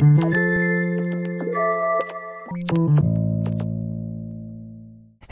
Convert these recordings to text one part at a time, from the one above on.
Thank you.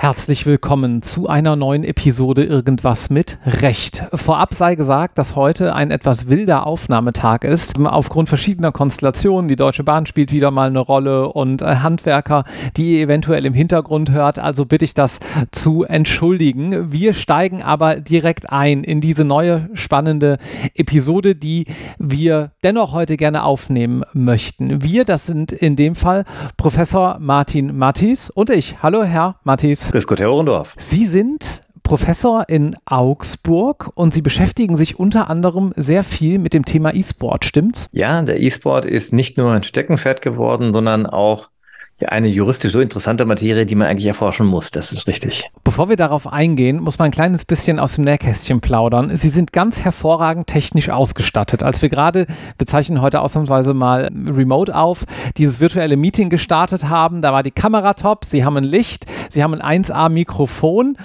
Herzlich willkommen zu einer neuen Episode Irgendwas mit Recht. Vorab sei gesagt, dass heute ein etwas wilder Aufnahmetag ist. Aufgrund verschiedener Konstellationen. Die Deutsche Bahn spielt wieder mal eine Rolle und äh, Handwerker, die ihr eventuell im Hintergrund hört. Also bitte ich das zu entschuldigen. Wir steigen aber direkt ein in diese neue spannende Episode, die wir dennoch heute gerne aufnehmen möchten. Wir, das sind in dem Fall Professor Martin Mattis und ich. Hallo, Herr Mattis. Grüß Gott, Herr Ohrendorf. Sie sind Professor in Augsburg und Sie beschäftigen sich unter anderem sehr viel mit dem Thema E-Sport, stimmt's? Ja, der E-Sport ist nicht nur ein Steckenpferd geworden, sondern auch ja, eine juristisch so interessante Materie, die man eigentlich erforschen muss. Das ist richtig. Bevor wir darauf eingehen, muss man ein kleines bisschen aus dem Nähkästchen plaudern. Sie sind ganz hervorragend technisch ausgestattet. Als wir gerade, wir zeichnen heute ausnahmsweise mal remote auf, dieses virtuelle Meeting gestartet haben, da war die Kamera top, Sie haben ein Licht, Sie haben ein 1A-Mikrofon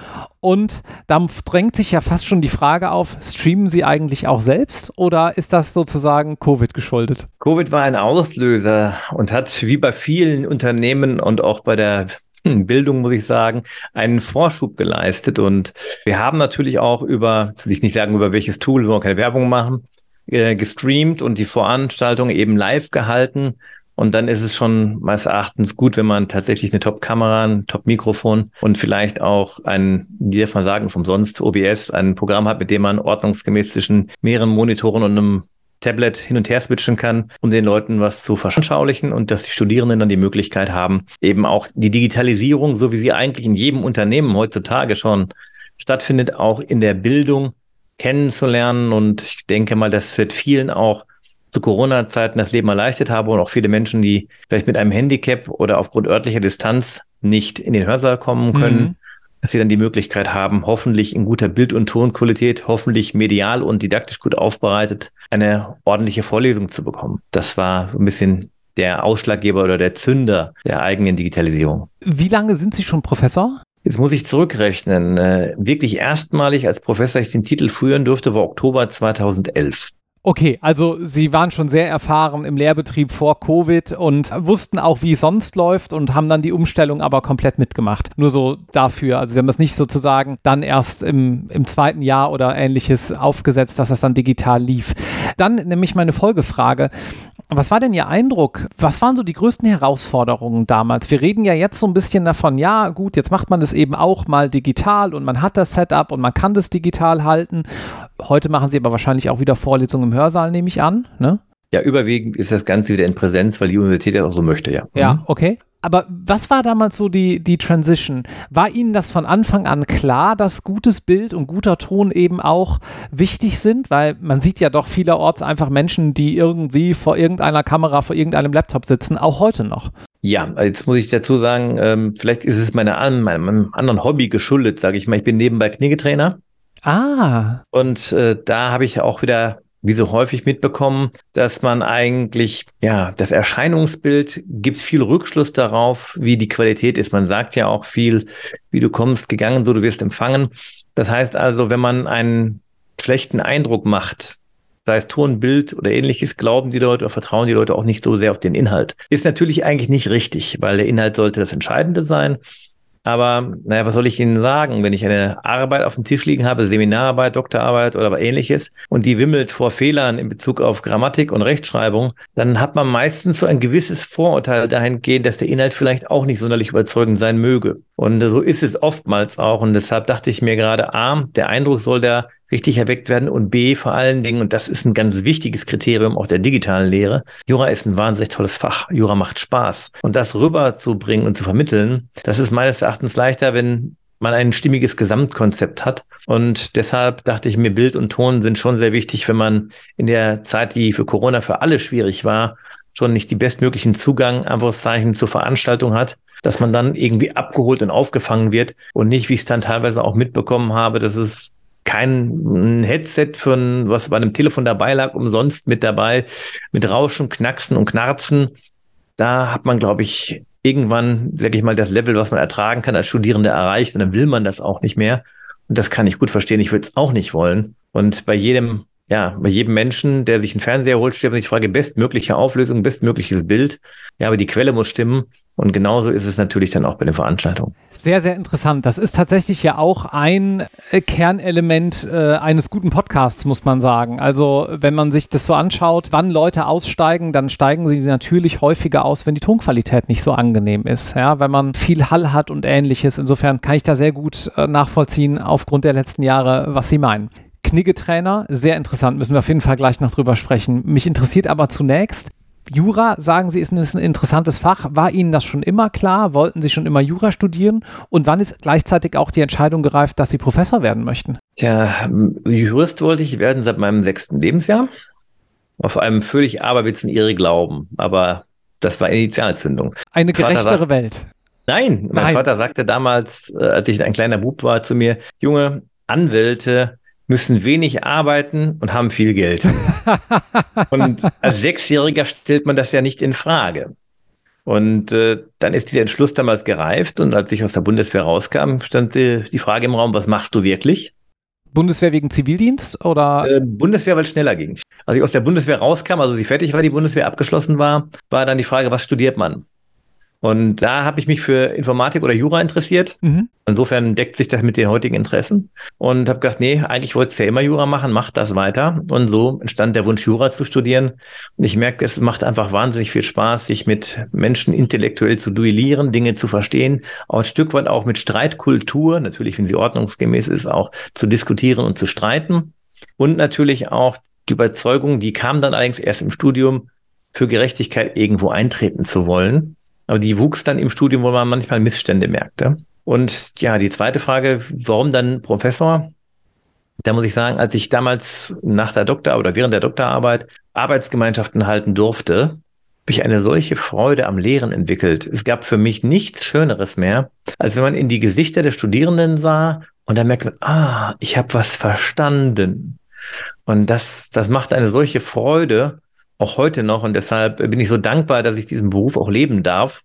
und da drängt sich ja fast schon die Frage auf, streamen Sie eigentlich auch selbst oder ist das sozusagen Covid geschuldet? Covid war ein Auslöser und hat wie bei vielen Unternehmen und auch bei der hm, Bildung, muss ich sagen, einen Vorschub geleistet. Und wir haben natürlich auch über, will ich nicht sagen, über welches Tool, wir wollen keine Werbung machen, äh, gestreamt und die Veranstaltung eben live gehalten. Und dann ist es schon meines Erachtens gut, wenn man tatsächlich eine Top-Kamera, ein Top-Mikrofon und vielleicht auch ein, wie darf man sagen, ist umsonst OBS, ein Programm hat, mit dem man ordnungsgemäß zwischen mehreren Monitoren und einem Tablet hin und her switchen kann, um den Leuten was zu verschanschaulichen und dass die Studierenden dann die Möglichkeit haben, eben auch die Digitalisierung, so wie sie eigentlich in jedem Unternehmen heutzutage schon stattfindet, auch in der Bildung kennenzulernen. Und ich denke mal, das wird vielen auch zu Corona-Zeiten das Leben erleichtert habe und auch viele Menschen, die vielleicht mit einem Handicap oder aufgrund örtlicher Distanz nicht in den Hörsaal kommen können, mhm. dass sie dann die Möglichkeit haben, hoffentlich in guter Bild- und Tonqualität, hoffentlich medial und didaktisch gut aufbereitet, eine ordentliche Vorlesung zu bekommen. Das war so ein bisschen der Ausschlaggeber oder der Zünder der eigenen Digitalisierung. Wie lange sind Sie schon Professor? Jetzt muss ich zurückrechnen. Äh, wirklich erstmalig als Professor ich den Titel führen durfte, war Oktober 2011. Okay, also Sie waren schon sehr erfahren im Lehrbetrieb vor Covid und wussten auch, wie es sonst läuft und haben dann die Umstellung aber komplett mitgemacht. Nur so dafür. Also Sie haben das nicht sozusagen dann erst im, im zweiten Jahr oder ähnliches aufgesetzt, dass das dann digital lief. Dann nämlich meine Folgefrage. Was war denn Ihr Eindruck? Was waren so die größten Herausforderungen damals? Wir reden ja jetzt so ein bisschen davon, ja gut, jetzt macht man das eben auch mal digital und man hat das Setup und man kann das digital halten. Heute machen Sie aber wahrscheinlich auch wieder Vorlesungen im Hörsaal, nehme ich an. Ne? Ja, überwiegend ist das Ganze wieder in Präsenz, weil die Universität ja auch so möchte, ja. Ja, mhm. okay. Aber was war damals so die, die Transition? War Ihnen das von Anfang an klar, dass gutes Bild und guter Ton eben auch wichtig sind? Weil man sieht ja doch vielerorts einfach Menschen, die irgendwie vor irgendeiner Kamera, vor irgendeinem Laptop sitzen, auch heute noch. Ja, jetzt muss ich dazu sagen, ähm, vielleicht ist es meine, meinem anderen Hobby geschuldet, sage ich mal. Ich bin nebenbei Kniegetrainer. Ah. Und äh, da habe ich auch wieder wie so häufig mitbekommen, dass man eigentlich, ja, das Erscheinungsbild gibt viel Rückschluss darauf, wie die Qualität ist. Man sagt ja auch viel, wie du kommst, gegangen, so du wirst empfangen. Das heißt also, wenn man einen schlechten Eindruck macht, sei es Ton, Bild oder ähnliches, glauben die Leute oder vertrauen die Leute auch nicht so sehr auf den Inhalt. Ist natürlich eigentlich nicht richtig, weil der Inhalt sollte das Entscheidende sein. Aber naja, was soll ich Ihnen sagen, wenn ich eine Arbeit auf dem Tisch liegen habe, Seminararbeit, Doktorarbeit oder ähnliches, und die wimmelt vor Fehlern in Bezug auf Grammatik und Rechtschreibung, dann hat man meistens so ein gewisses Vorurteil dahingehend, dass der Inhalt vielleicht auch nicht sonderlich überzeugend sein möge. Und so ist es oftmals auch. Und deshalb dachte ich mir gerade, A, der Eindruck soll der richtig erweckt werden und B, vor allen Dingen, und das ist ein ganz wichtiges Kriterium auch der digitalen Lehre, Jura ist ein wahnsinnig tolles Fach. Jura macht Spaß. Und das rüberzubringen und zu vermitteln, das ist meines Erachtens leichter, wenn man ein stimmiges Gesamtkonzept hat. Und deshalb dachte ich mir, Bild und Ton sind schon sehr wichtig, wenn man in der Zeit, die für Corona für alle schwierig war, schon nicht die bestmöglichen Zugang, Anführungszeichen, zur Veranstaltung hat, dass man dann irgendwie abgeholt und aufgefangen wird und nicht, wie ich es dann teilweise auch mitbekommen habe, dass es kein Headset für was bei einem Telefon dabei lag, umsonst mit dabei, mit Rauschen, Knacksen und Knarzen. Da hat man, glaube ich, irgendwann, sag ich mal, das Level, was man ertragen kann als Studierende erreicht und dann will man das auch nicht mehr. Und das kann ich gut verstehen. Ich würde es auch nicht wollen. Und bei jedem ja, bei jedem Menschen, der sich einen Fernseher holt, stellt man sich die Frage, bestmögliche Auflösung, bestmögliches Bild. Ja, aber die Quelle muss stimmen. Und genauso ist es natürlich dann auch bei den Veranstaltungen. Sehr, sehr interessant. Das ist tatsächlich ja auch ein äh, Kernelement äh, eines guten Podcasts, muss man sagen. Also, wenn man sich das so anschaut, wann Leute aussteigen, dann steigen sie natürlich häufiger aus, wenn die Tonqualität nicht so angenehm ist. Ja, wenn man viel Hall hat und ähnliches. Insofern kann ich da sehr gut äh, nachvollziehen, aufgrund der letzten Jahre, was Sie meinen. Knigge-Trainer, sehr interessant, müssen wir auf jeden Fall gleich noch drüber sprechen. Mich interessiert aber zunächst, Jura, sagen Sie, ist ein interessantes Fach. War Ihnen das schon immer klar? Wollten Sie schon immer Jura studieren? Und wann ist gleichzeitig auch die Entscheidung gereift, dass Sie Professor werden möchten? Ja, Jurist wollte ich werden seit meinem sechsten Lebensjahr. Auf einem völlig aberwitzen Ihre Glauben. Aber das war Initialzündung. Eine gerechtere sagt, Welt. Nein, mein Nein. Vater sagte damals, äh, als ich ein kleiner Bub war, zu mir, Junge, Anwälte müssen wenig arbeiten und haben viel Geld. und als Sechsjähriger stellt man das ja nicht in Frage. Und äh, dann ist dieser Entschluss damals gereift und als ich aus der Bundeswehr rauskam, stand die, die Frage im Raum, was machst du wirklich? Bundeswehr wegen Zivildienst oder? Äh, Bundeswehr, weil es schneller ging. Als ich aus der Bundeswehr rauskam, also sie fertig war, die Bundeswehr abgeschlossen war, war dann die Frage, was studiert man? Und da habe ich mich für Informatik oder Jura interessiert. Mhm. Insofern deckt sich das mit den heutigen Interessen. Und habe gedacht, nee, eigentlich wolltest du ja immer Jura machen, mach das weiter. Und so entstand der Wunsch, Jura zu studieren. Und ich merke, es macht einfach wahnsinnig viel Spaß, sich mit Menschen intellektuell zu duellieren, Dinge zu verstehen, auch ein Stück weit auch mit Streitkultur, natürlich, wenn sie ordnungsgemäß ist, auch zu diskutieren und zu streiten. Und natürlich auch die Überzeugung, die kam dann allerdings erst im Studium, für Gerechtigkeit irgendwo eintreten zu wollen. Aber die wuchs dann im Studium, wo man manchmal Missstände merkte. Und ja, die zweite Frage, warum dann Professor? Da muss ich sagen, als ich damals nach der Doktor- oder während der Doktorarbeit Arbeitsgemeinschaften halten durfte, habe ich eine solche Freude am Lehren entwickelt. Es gab für mich nichts Schöneres mehr, als wenn man in die Gesichter der Studierenden sah und dann merkt man, ah, ich habe was verstanden. Und das, das macht eine solche Freude auch heute noch. Und deshalb bin ich so dankbar, dass ich diesen Beruf auch leben darf,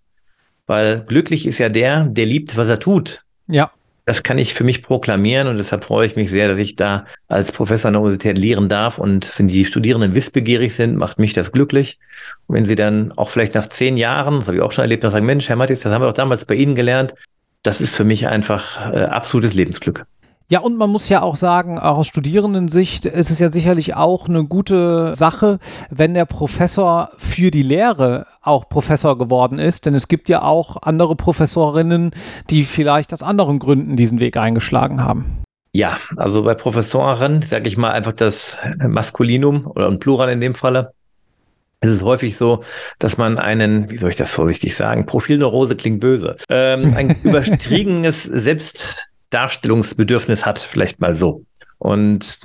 weil glücklich ist ja der, der liebt, was er tut. Ja. Das kann ich für mich proklamieren und deshalb freue ich mich sehr, dass ich da als Professor an der Universität lehren darf. Und wenn die Studierenden wissbegierig sind, macht mich das glücklich. Und wenn sie dann auch vielleicht nach zehn Jahren, das habe ich auch schon erlebt, sagen, Mensch, Herr Mattis, das haben wir doch damals bei Ihnen gelernt. Das ist für mich einfach äh, absolutes Lebensglück. Ja, und man muss ja auch sagen, auch aus Studierendensicht ist es ja sicherlich auch eine gute Sache, wenn der Professor für die Lehre auch Professor geworden ist, denn es gibt ja auch andere Professorinnen, die vielleicht aus anderen Gründen diesen Weg eingeschlagen haben. Ja, also bei Professoren, sage ich mal einfach das Maskulinum oder ein Plural in dem Falle, es ist häufig so, dass man einen, wie soll ich das vorsichtig sagen, Profilneurose klingt böse, ähm, ein überstriegenes Selbst Darstellungsbedürfnis hat, vielleicht mal so. Und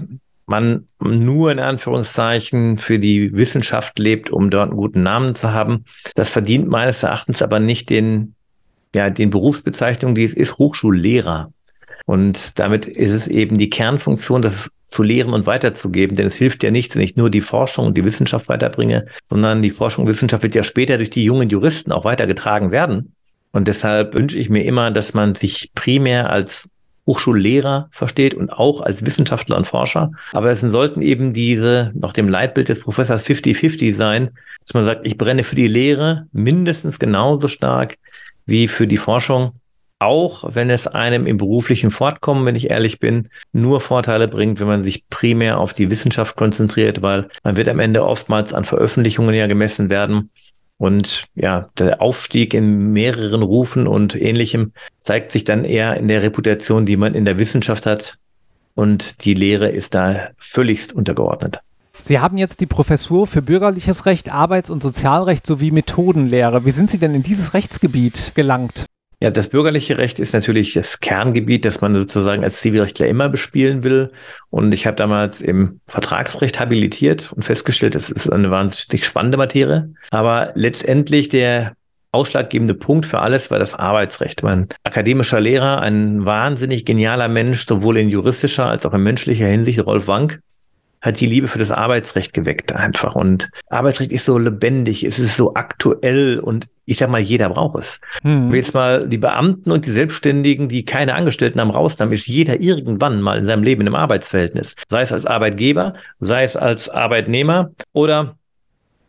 man nur in Anführungszeichen für die Wissenschaft lebt, um dort einen guten Namen zu haben. Das verdient meines Erachtens aber nicht den, ja, den Berufsbezeichnungen, die es ist, Hochschullehrer. Und damit ist es eben die Kernfunktion, das zu lehren und weiterzugeben. Denn es hilft ja nichts, wenn ich nur die Forschung und die Wissenschaft weiterbringe, sondern die Forschung und Wissenschaft wird ja später durch die jungen Juristen auch weitergetragen werden. Und deshalb wünsche ich mir immer, dass man sich primär als Hochschullehrer versteht und auch als Wissenschaftler und Forscher. Aber es sollten eben diese, nach dem Leitbild des Professors 50-50 sein, dass man sagt, ich brenne für die Lehre mindestens genauso stark wie für die Forschung. Auch wenn es einem im beruflichen Fortkommen, wenn ich ehrlich bin, nur Vorteile bringt, wenn man sich primär auf die Wissenschaft konzentriert, weil man wird am Ende oftmals an Veröffentlichungen ja gemessen werden. Und ja, der Aufstieg in mehreren Rufen und ähnlichem zeigt sich dann eher in der Reputation, die man in der Wissenschaft hat. Und die Lehre ist da völligst untergeordnet. Sie haben jetzt die Professur für bürgerliches Recht, Arbeits- und Sozialrecht sowie Methodenlehre. Wie sind Sie denn in dieses Rechtsgebiet gelangt? Ja, das bürgerliche Recht ist natürlich das Kerngebiet, das man sozusagen als Zivilrechtler immer bespielen will. Und ich habe damals im Vertragsrecht habilitiert und festgestellt, das ist eine wahnsinnig spannende Materie. Aber letztendlich der ausschlaggebende Punkt für alles war das Arbeitsrecht. Mein akademischer Lehrer, ein wahnsinnig genialer Mensch, sowohl in juristischer als auch in menschlicher Hinsicht, Rolf Wank, hat die Liebe für das Arbeitsrecht geweckt einfach. Und Arbeitsrecht ist so lebendig, es ist so aktuell und ich sag mal, jeder braucht es. Hm. Wenn jetzt mal die Beamten und die Selbstständigen, die keine Angestellten haben, rausnehmen, ist jeder irgendwann mal in seinem Leben in einem Arbeitsverhältnis. Sei es als Arbeitgeber, sei es als Arbeitnehmer oder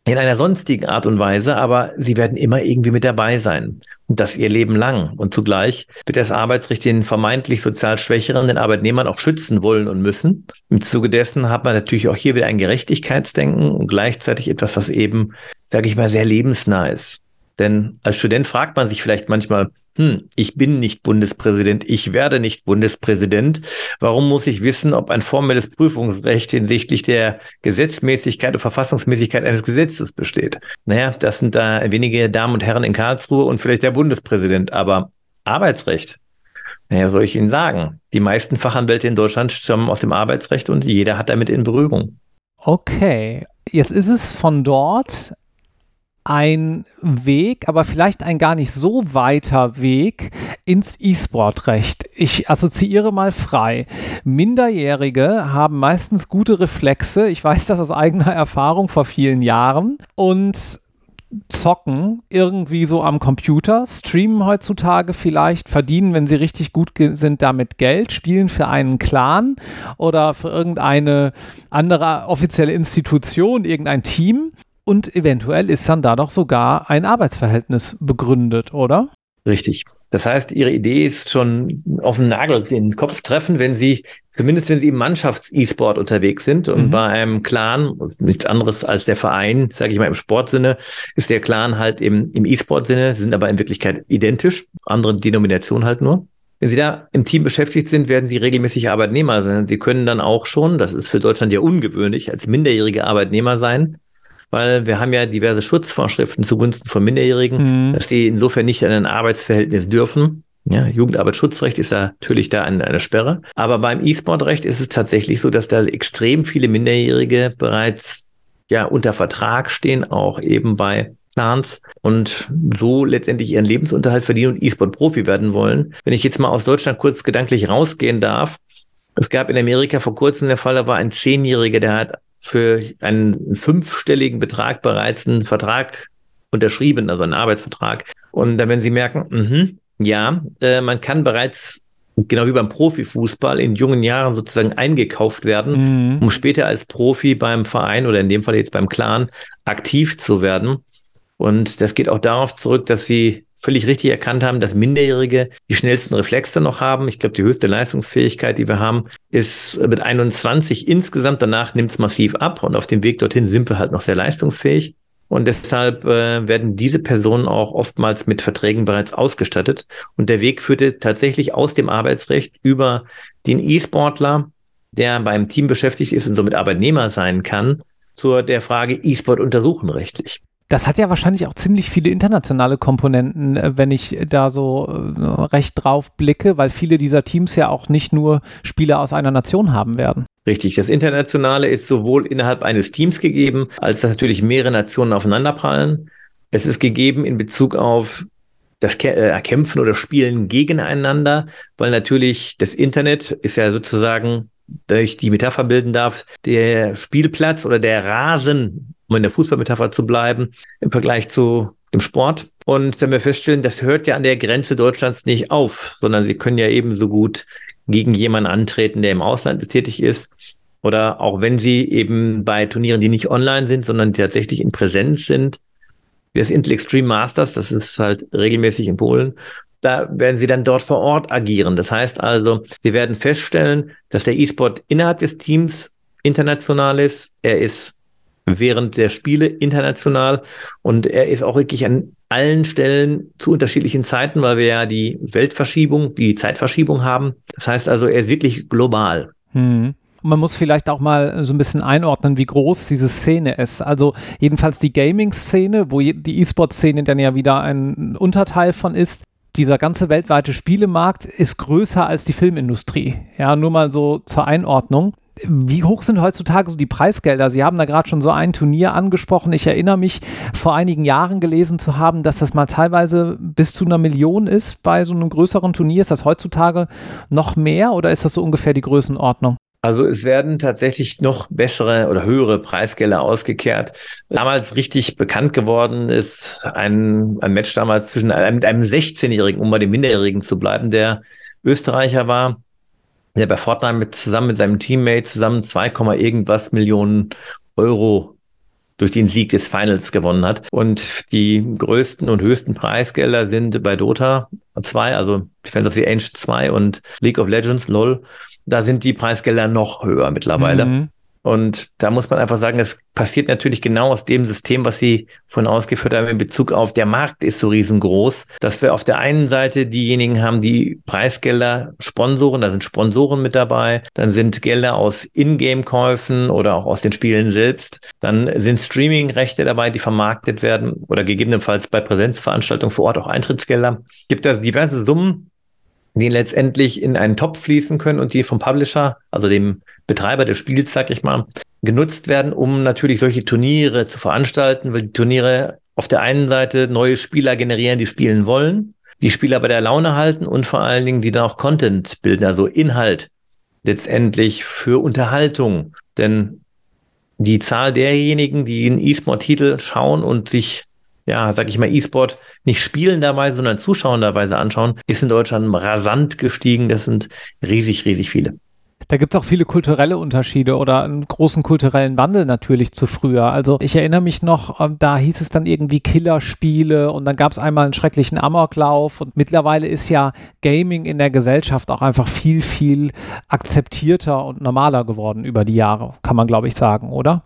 in einer sonstigen Art und Weise, aber sie werden immer irgendwie mit dabei sein. Und das ihr Leben lang. Und zugleich wird das Arbeitsrecht den vermeintlich sozial Schwächeren, den Arbeitnehmern auch schützen wollen und müssen. Im Zuge dessen hat man natürlich auch hier wieder ein Gerechtigkeitsdenken und gleichzeitig etwas, was eben, sage ich mal, sehr lebensnah ist. Denn als Student fragt man sich vielleicht manchmal, hm, ich bin nicht Bundespräsident, ich werde nicht Bundespräsident. Warum muss ich wissen, ob ein formelles Prüfungsrecht hinsichtlich der Gesetzmäßigkeit und Verfassungsmäßigkeit eines Gesetzes besteht? Naja, das sind da wenige Damen und Herren in Karlsruhe und vielleicht der Bundespräsident, aber Arbeitsrecht. Naja, soll ich Ihnen sagen? Die meisten Fachanwälte in Deutschland stammen aus dem Arbeitsrecht und jeder hat damit in Berührung. Okay, jetzt ist es von dort ein Weg, aber vielleicht ein gar nicht so weiter Weg ins E-Sport-Recht. Ich assoziiere mal frei. Minderjährige haben meistens gute Reflexe. Ich weiß das aus eigener Erfahrung vor vielen Jahren. Und zocken irgendwie so am Computer, streamen heutzutage vielleicht, verdienen, wenn sie richtig gut sind, damit Geld, spielen für einen Clan oder für irgendeine andere offizielle Institution, irgendein Team und eventuell ist dann da doch sogar ein Arbeitsverhältnis begründet, oder? Richtig. Das heißt, Ihre Idee ist schon auf den Nagel, den Kopf treffen, wenn Sie, zumindest wenn Sie im Mannschafts-E-Sport unterwegs sind und mhm. bei einem Clan, nichts anderes als der Verein, sage ich mal im Sportsinne, ist der Clan halt im, im E-Sport-Sinne, sind aber in Wirklichkeit identisch, andere Denomination halt nur. Wenn Sie da im Team beschäftigt sind, werden Sie regelmäßig Arbeitnehmer sein. Sie können dann auch schon, das ist für Deutschland ja ungewöhnlich, als minderjährige Arbeitnehmer sein weil wir haben ja diverse Schutzvorschriften zugunsten von Minderjährigen, mhm. dass sie insofern nicht in ein Arbeitsverhältnis dürfen. Ja, Jugendarbeitsschutzrecht ist ja natürlich da eine, eine Sperre. Aber beim E-Sport-Recht ist es tatsächlich so, dass da extrem viele Minderjährige bereits ja unter Vertrag stehen, auch eben bei Clans und so letztendlich ihren Lebensunterhalt verdienen und E-Sport-Profi werden wollen. Wenn ich jetzt mal aus Deutschland kurz gedanklich rausgehen darf, es gab in Amerika vor kurzem der Fall, da war ein Zehnjähriger, der hat für einen fünfstelligen Betrag bereits einen Vertrag unterschrieben, also einen Arbeitsvertrag. Und dann, wenn Sie merken, mh, ja, äh, man kann bereits genau wie beim Profifußball in jungen Jahren sozusagen eingekauft werden, mhm. um später als Profi beim Verein oder in dem Fall jetzt beim Clan aktiv zu werden. Und das geht auch darauf zurück, dass sie völlig richtig erkannt haben, dass Minderjährige die schnellsten Reflexe noch haben. Ich glaube, die höchste Leistungsfähigkeit, die wir haben, ist mit 21 insgesamt. Danach nimmt es massiv ab und auf dem Weg dorthin sind wir halt noch sehr leistungsfähig. Und deshalb äh, werden diese Personen auch oftmals mit Verträgen bereits ausgestattet. Und der Weg führte tatsächlich aus dem Arbeitsrecht über den E-Sportler, der beim Team beschäftigt ist und somit Arbeitnehmer sein kann, zur der Frage E-Sport untersuchen rechtlich. Das hat ja wahrscheinlich auch ziemlich viele internationale Komponenten, äh, wenn ich da so äh, recht drauf blicke, weil viele dieser Teams ja auch nicht nur Spieler aus einer Nation haben werden. Richtig, das Internationale ist sowohl innerhalb eines Teams gegeben, als dass natürlich mehrere Nationen aufeinanderprallen. Es ist gegeben in Bezug auf das äh, Kämpfen oder Spielen gegeneinander, weil natürlich das Internet ist ja sozusagen, da ich die Metapher bilden darf, der Spielplatz oder der Rasen um in der Fußballmetapher zu bleiben, im Vergleich zu dem Sport. Und wenn wir feststellen, das hört ja an der Grenze Deutschlands nicht auf, sondern sie können ja ebenso gut gegen jemanden antreten, der im Ausland tätig ist. Oder auch wenn sie eben bei Turnieren, die nicht online sind, sondern tatsächlich in Präsenz sind, wie das Intel Extreme Masters, das ist halt regelmäßig in Polen, da werden sie dann dort vor Ort agieren. Das heißt also, sie werden feststellen, dass der E-Sport innerhalb des Teams international ist. Er ist während der Spiele international. Und er ist auch wirklich an allen Stellen zu unterschiedlichen Zeiten, weil wir ja die Weltverschiebung, die Zeitverschiebung haben. Das heißt also, er ist wirklich global. Hm. Man muss vielleicht auch mal so ein bisschen einordnen, wie groß diese Szene ist. Also jedenfalls die Gaming-Szene, wo die E-Sport-Szene dann ja wieder ein Unterteil von ist, dieser ganze weltweite Spielemarkt ist größer als die Filmindustrie. Ja, nur mal so zur Einordnung wie hoch sind heutzutage so die Preisgelder? Sie haben da gerade schon so ein Turnier angesprochen. Ich erinnere mich, vor einigen Jahren gelesen zu haben, dass das mal teilweise bis zu einer Million ist bei so einem größeren Turnier. Ist das heutzutage noch mehr oder ist das so ungefähr die Größenordnung? Also es werden tatsächlich noch bessere oder höhere Preisgelder ausgekehrt. Damals richtig bekannt geworden ist ein, ein Match damals zwischen einem, einem 16-Jährigen, um bei dem Minderjährigen zu bleiben, der Österreicher war, der bei Fortnite mit, zusammen mit seinem Teammate zusammen 2, irgendwas Millionen Euro durch den Sieg des Finals gewonnen hat. Und die größten und höchsten Preisgelder sind bei Dota 2, also Defense of the Ancient 2 und League of Legends, LOL, da sind die Preisgelder noch höher mittlerweile. Mhm. Und da muss man einfach sagen, es passiert natürlich genau aus dem System, was Sie vorhin ausgeführt haben in Bezug auf der Markt ist so riesengroß, dass wir auf der einen Seite diejenigen haben, die Preisgelder Sponsoren, da sind Sponsoren mit dabei, dann sind Gelder aus Ingame-Käufen oder auch aus den Spielen selbst, dann sind Streaming-Rechte dabei, die vermarktet werden oder gegebenenfalls bei Präsenzveranstaltungen vor Ort auch Eintrittsgelder. Gibt es diverse Summen, die letztendlich in einen Topf fließen können und die vom Publisher, also dem Betreiber des Spiels, sag ich mal, genutzt werden, um natürlich solche Turniere zu veranstalten, weil die Turniere auf der einen Seite neue Spieler generieren, die spielen wollen, die Spieler bei der Laune halten und vor allen Dingen, die dann auch Content bilden, also Inhalt letztendlich für Unterhaltung. Denn die Zahl derjenigen, die einen E-Sport-Titel schauen und sich ja, sag ich mal, E-Sport nicht spielenderweise, sondern zuschauenderweise anschauen, ist in Deutschland rasant gestiegen. Das sind riesig, riesig viele. Da gibt es auch viele kulturelle Unterschiede oder einen großen kulturellen Wandel natürlich zu früher. Also ich erinnere mich noch, ähm, da hieß es dann irgendwie Killerspiele und dann gab es einmal einen schrecklichen Amoklauf und mittlerweile ist ja Gaming in der Gesellschaft auch einfach viel, viel akzeptierter und normaler geworden über die Jahre, kann man glaube ich sagen, oder?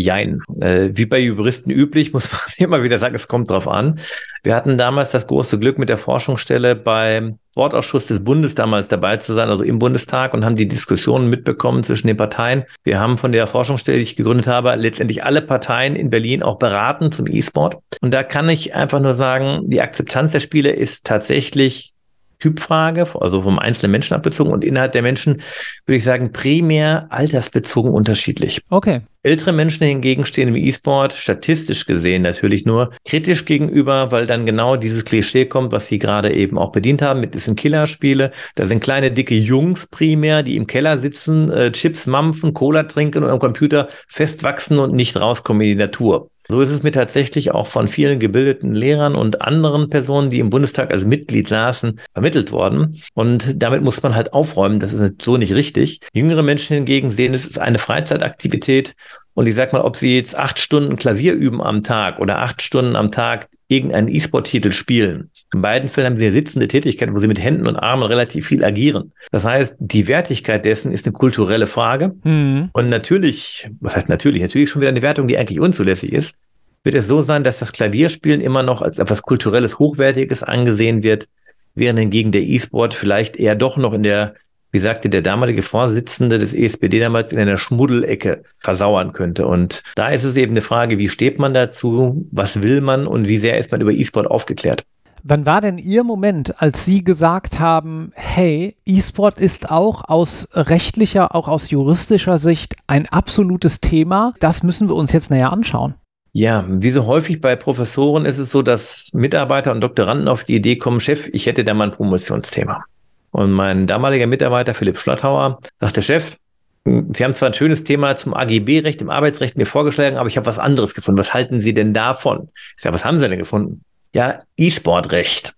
Jein. Äh, wie bei Juristen üblich, muss man immer wieder sagen, es kommt drauf an. Wir hatten damals das große Glück, mit der Forschungsstelle beim Sportausschuss des Bundes damals dabei zu sein, also im Bundestag, und haben die Diskussionen mitbekommen zwischen den Parteien. Wir haben von der Forschungsstelle, die ich gegründet habe, letztendlich alle Parteien in Berlin auch beraten zum E-Sport. Und da kann ich einfach nur sagen, die Akzeptanz der Spiele ist tatsächlich Typfrage, also vom einzelnen Menschen abbezogen und innerhalb der Menschen würde ich sagen primär altersbezogen unterschiedlich. Okay. Ältere Menschen hingegen stehen im E-Sport statistisch gesehen natürlich nur kritisch gegenüber, weil dann genau dieses Klischee kommt, was Sie gerade eben auch bedient haben. Mit diesen Killerspiele. Da sind kleine, dicke Jungs primär, die im Keller sitzen, äh, Chips mampfen, Cola trinken und am Computer festwachsen und nicht rauskommen in die Natur. So ist es mir tatsächlich auch von vielen gebildeten Lehrern und anderen Personen, die im Bundestag als Mitglied saßen, vermittelt worden. Und damit muss man halt aufräumen. Das ist so nicht richtig. Jüngere Menschen hingegen sehen, es ist eine Freizeitaktivität und ich sag mal, ob sie jetzt acht Stunden Klavier üben am Tag oder acht Stunden am Tag irgendeinen E-Sport-Titel spielen. In beiden Fällen haben sie eine sitzende Tätigkeit, wo sie mit Händen und Armen relativ viel agieren. Das heißt, die Wertigkeit dessen ist eine kulturelle Frage. Mhm. Und natürlich, was heißt natürlich, natürlich schon wieder eine Wertung, die eigentlich unzulässig ist, wird es so sein, dass das Klavierspielen immer noch als etwas kulturelles, hochwertiges angesehen wird, während hingegen der E-Sport vielleicht eher doch noch in der wie sagte der damalige Vorsitzende des ESPD damals, in einer Schmuddelecke versauern könnte. Und da ist es eben eine Frage, wie steht man dazu, was will man und wie sehr ist man über E-Sport aufgeklärt? Wann war denn Ihr Moment, als Sie gesagt haben, hey, E-Sport ist auch aus rechtlicher, auch aus juristischer Sicht ein absolutes Thema, das müssen wir uns jetzt näher anschauen? Ja, wie so häufig bei Professoren ist es so, dass Mitarbeiter und Doktoranden auf die Idee kommen, Chef, ich hätte da mal ein Promotionsthema. Und mein damaliger Mitarbeiter Philipp Schlattauer sagte, Chef, Sie haben zwar ein schönes Thema zum AGB-Recht im Arbeitsrecht mir vorgeschlagen, aber ich habe was anderes gefunden. Was halten Sie denn davon? Ich sage, was haben Sie denn gefunden? Ja, E-Sport-Recht.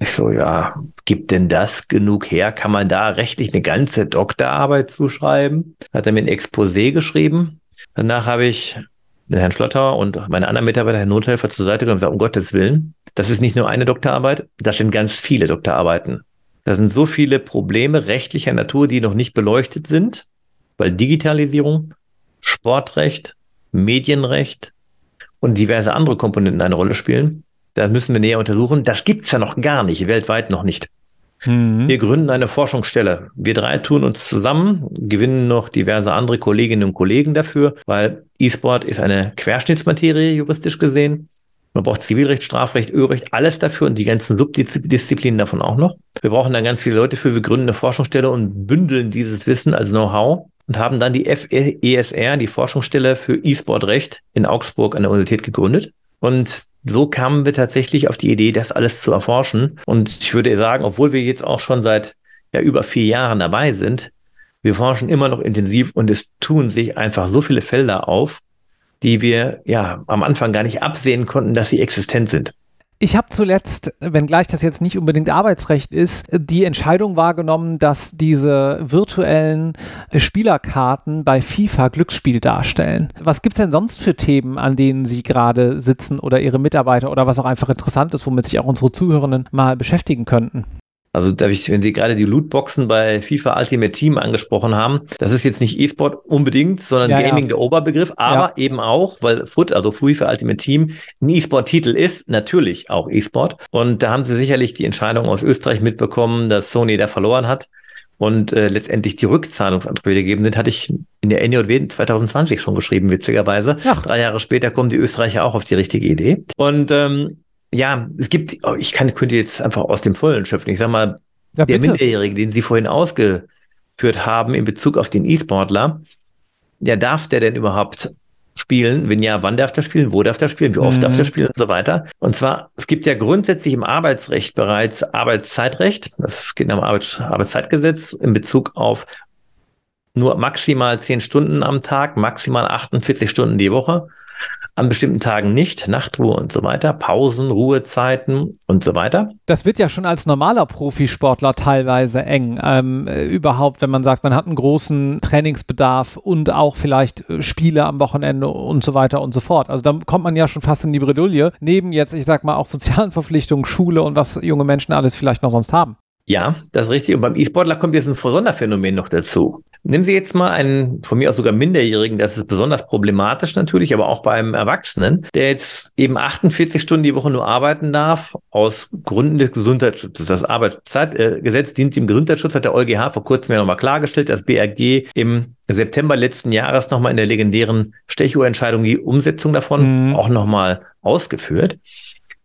Ich so, ja, gibt denn das genug her? Kann man da rechtlich eine ganze Doktorarbeit zuschreiben? Hat er mir ein Exposé geschrieben. Danach habe ich den Herrn Schlotter und meine anderen Mitarbeiter, Herrn Nothelfer, zur Seite genommen und gesagt, um Gottes Willen, das ist nicht nur eine Doktorarbeit, das sind ganz viele Doktorarbeiten. Da sind so viele Probleme rechtlicher Natur, die noch nicht beleuchtet sind, weil Digitalisierung, Sportrecht, Medienrecht und diverse andere Komponenten eine Rolle spielen. Da müssen wir näher untersuchen. Das gibt's ja noch gar nicht, weltweit noch nicht. Mhm. Wir gründen eine Forschungsstelle. Wir drei tun uns zusammen, gewinnen noch diverse andere Kolleginnen und Kollegen dafür, weil E-Sport ist eine Querschnittsmaterie juristisch gesehen. Man braucht Zivilrecht, Strafrecht, Ölrecht, alles dafür und die ganzen Subdisziplinen davon auch noch. Wir brauchen dann ganz viele Leute für. Wir gründen eine Forschungsstelle und bündeln dieses Wissen als Know-how und haben dann die FESR, die Forschungsstelle für E-Sport-Recht in Augsburg an der Universität gegründet. Und so kamen wir tatsächlich auf die Idee, das alles zu erforschen. Und ich würde sagen, obwohl wir jetzt auch schon seit ja, über vier Jahren dabei sind, Wir forschen immer noch intensiv und es tun sich einfach so viele Felder auf, die wir ja am Anfang gar nicht absehen konnten, dass sie existent sind. Ich habe zuletzt, wenngleich das jetzt nicht unbedingt Arbeitsrecht ist, die Entscheidung wahrgenommen, dass diese virtuellen Spielerkarten bei FIFA Glücksspiel darstellen. Was gibt es denn sonst für Themen, an denen Sie gerade sitzen oder Ihre Mitarbeiter oder was auch einfach interessant ist, womit sich auch unsere Zuhörenden mal beschäftigen könnten? Also, darf ich, wenn Sie gerade die Lootboxen bei FIFA Ultimate Team angesprochen haben, das ist jetzt nicht E-Sport unbedingt, sondern ja, Gaming ja. der Oberbegriff, aber ja. eben auch, weil Foot, also FIFA Ultimate Team, ein E-Sport-Titel ist, natürlich auch E-Sport. Und da haben Sie sicherlich die Entscheidung aus Österreich mitbekommen, dass Sony da verloren hat und äh, letztendlich die Rückzahlungsanträge gegeben sind, hatte ich in der NJW 2020 schon geschrieben, witzigerweise. Ach. Drei Jahre später kommen die Österreicher auch auf die richtige Idee. Und ähm, ja, es gibt, oh, ich kann, könnte jetzt einfach aus dem Vollen schöpfen. Ich sag mal, ja, der Minderjährige, den Sie vorhin ausgeführt haben in Bezug auf den E-Sportler, ja, darf der denn überhaupt spielen? Wenn ja, wann darf der spielen? Wo darf der spielen? Wie oft mhm. darf der spielen und so weiter? Und zwar, es gibt ja grundsätzlich im Arbeitsrecht bereits Arbeitszeitrecht. Das geht nach dem Arbeits Arbeitszeitgesetz in Bezug auf nur maximal zehn Stunden am Tag, maximal 48 Stunden die Woche an bestimmten Tagen nicht, Nachtruhe und so weiter, Pausen, Ruhezeiten und so weiter. Das wird ja schon als normaler Profisportler teilweise eng. Ähm, äh, überhaupt, wenn man sagt, man hat einen großen Trainingsbedarf und auch vielleicht äh, Spiele am Wochenende und so weiter und so fort. Also da kommt man ja schon fast in die Bredouille, neben jetzt, ich sag mal, auch sozialen Verpflichtungen, Schule und was junge Menschen alles vielleicht noch sonst haben. Ja, das ist richtig. Und beim E-Sportler kommt jetzt ein Sonderphänomen noch dazu. Nehmen Sie jetzt mal einen, von mir aus sogar Minderjährigen, das ist besonders problematisch natürlich, aber auch bei einem Erwachsenen, der jetzt eben 48 Stunden die Woche nur arbeiten darf, aus Gründen des Gesundheitsschutzes. Das Arbeitszeitgesetz äh, dient dem Gesundheitsschutz, hat der EuGH vor kurzem ja nochmal klargestellt, dass BRG im September letzten Jahres nochmal in der legendären Stechuhr-Entscheidung die Umsetzung davon mhm. auch nochmal ausgeführt.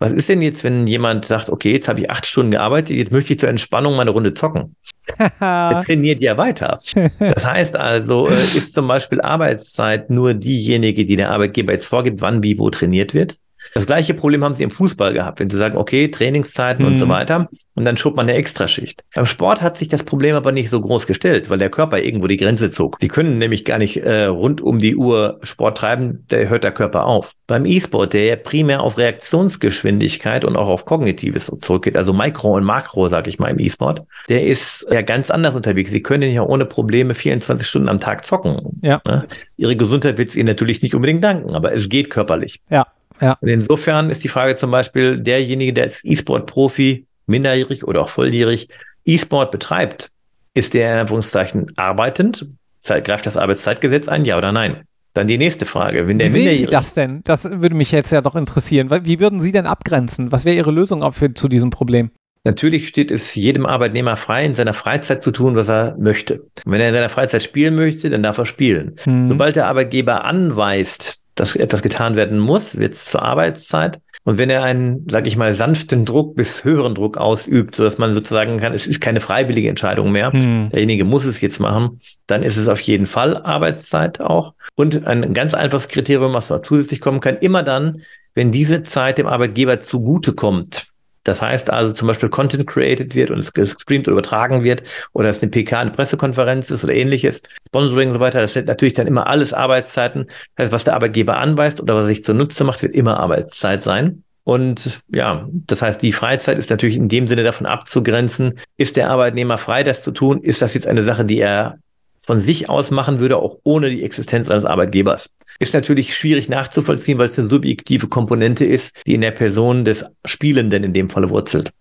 Was ist denn jetzt, wenn jemand sagt, okay, jetzt habe ich acht Stunden gearbeitet, jetzt möchte ich zur Entspannung mal eine Runde zocken? er trainiert ja weiter. Das heißt also, äh, ist zum Beispiel Arbeitszeit nur diejenige, die der Arbeitgeber jetzt vorgibt, wann, wie, wo trainiert wird? Das gleiche Problem haben sie im Fußball gehabt, wenn sie sagen, okay, Trainingszeiten mhm. und so mhm. weiter. Und dann schob man eine Extraschicht. Beim Sport hat sich das Problem aber nicht so groß gestellt, weil der Körper irgendwo die Grenze zog. Sie können nämlich gar nicht äh, rund um die Uhr Sport treiben, der hört der Körper auf. Beim E-Sport, der ja primär auf Reaktionsgeschwindigkeit und auch auf Kognitives zurückgeht, also Mikro und Makro, sag ich mal, im E-Sport, der ist ja ganz anders unterwegs. Sie können ja ohne Probleme 24 Stunden am Tag zocken. Ja. Ne? Ihre Gesundheit wird es Ihnen natürlich nicht unbedingt danken, aber es geht körperlich. Ja. Ja. Und insofern ist die Frage zum Beispiel, derjenige, der als E-Sport-Profi, minderjährig oder auch volljährig, E-Sport betreibt, ist der in Anführungszeichen arbeitend? Greift das Arbeitszeitgesetz ein, ja oder nein? Dann die nächste Frage. Wenn der Wie sehen Sie das denn? Das würde mich jetzt ja doch interessieren. Wie würden Sie denn abgrenzen? Was wäre Ihre Lösung auch für, zu diesem Problem? Natürlich steht es jedem Arbeitnehmer frei, in seiner Freizeit zu tun, was er möchte. Und wenn er in seiner Freizeit spielen möchte, dann darf er spielen. Hm. Sobald der Arbeitgeber anweist, dass etwas getan werden muss, wird es zur Arbeitszeit. Und wenn er einen, sag ich mal, sanften Druck bis höheren Druck ausübt, sodass man sozusagen kann, es ist keine freiwillige Entscheidung mehr, hm. derjenige muss es jetzt machen, dann ist es auf jeden Fall Arbeitszeit auch. Und ein ganz einfaches Kriterium, was da zusätzlich kommen kann, immer dann, wenn diese Zeit dem Arbeitgeber zugutekommt. Das heißt also zum Beispiel Content created wird und es gestreamt oder übertragen wird oder es eine PK, eine Pressekonferenz ist oder ähnliches, Sponsoring und so weiter, das sind natürlich dann immer alles Arbeitszeiten. Das heißt, was der Arbeitgeber anweist oder was er sich zunutze macht, wird immer Arbeitszeit sein. Und ja, das heißt, die Freizeit ist natürlich in dem Sinne davon abzugrenzen, ist der Arbeitnehmer frei, das zu tun? Ist das jetzt eine Sache, die er von sich aus machen würde, auch ohne die Existenz eines Arbeitgebers? Ist natürlich schwierig nachzuvollziehen, weil es eine subjektive Komponente ist, die in der Person des Spielenden in dem Falle wurzelt.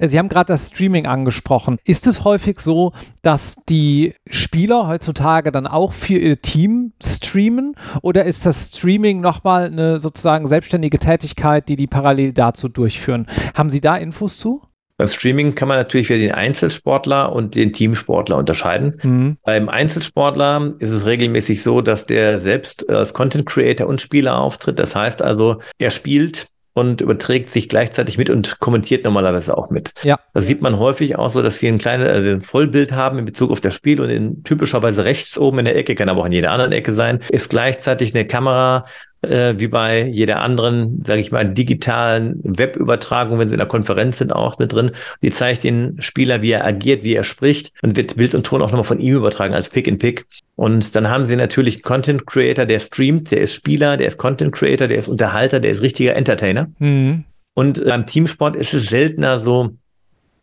Sie haben gerade das Streaming angesprochen. Ist es häufig so, dass die Spieler heutzutage dann auch für ihr Team streamen oder ist das Streaming nochmal eine sozusagen selbstständige Tätigkeit, die die parallel dazu durchführen? Haben Sie da Infos zu? Beim Streaming kann man natürlich wieder den Einzelsportler und den Teamsportler unterscheiden. Mhm. Beim Einzelsportler ist es regelmäßig so, dass der selbst als Content Creator und Spieler auftritt. Das heißt also, er spielt und überträgt sich gleichzeitig mit und kommentiert normalerweise auch mit. Ja. Das sieht man häufig auch so, dass sie ein kleines, also ein Vollbild haben in Bezug auf das Spiel und in typischerweise rechts oben in der Ecke, kann aber auch in jeder anderen Ecke sein, ist gleichzeitig eine Kamera äh, wie bei jeder anderen, sage ich mal, digitalen Webübertragung, wenn sie in der Konferenz sind, auch mit drin. Die zeigt den Spieler, wie er agiert, wie er spricht und wird Bild und Ton auch nochmal von ihm übertragen als Pick in Pick. Und dann haben sie natürlich Content Creator, der streamt, der ist Spieler, der ist Content Creator, der ist Unterhalter, der ist richtiger Entertainer. Mhm. Und beim Teamsport ist es seltener so,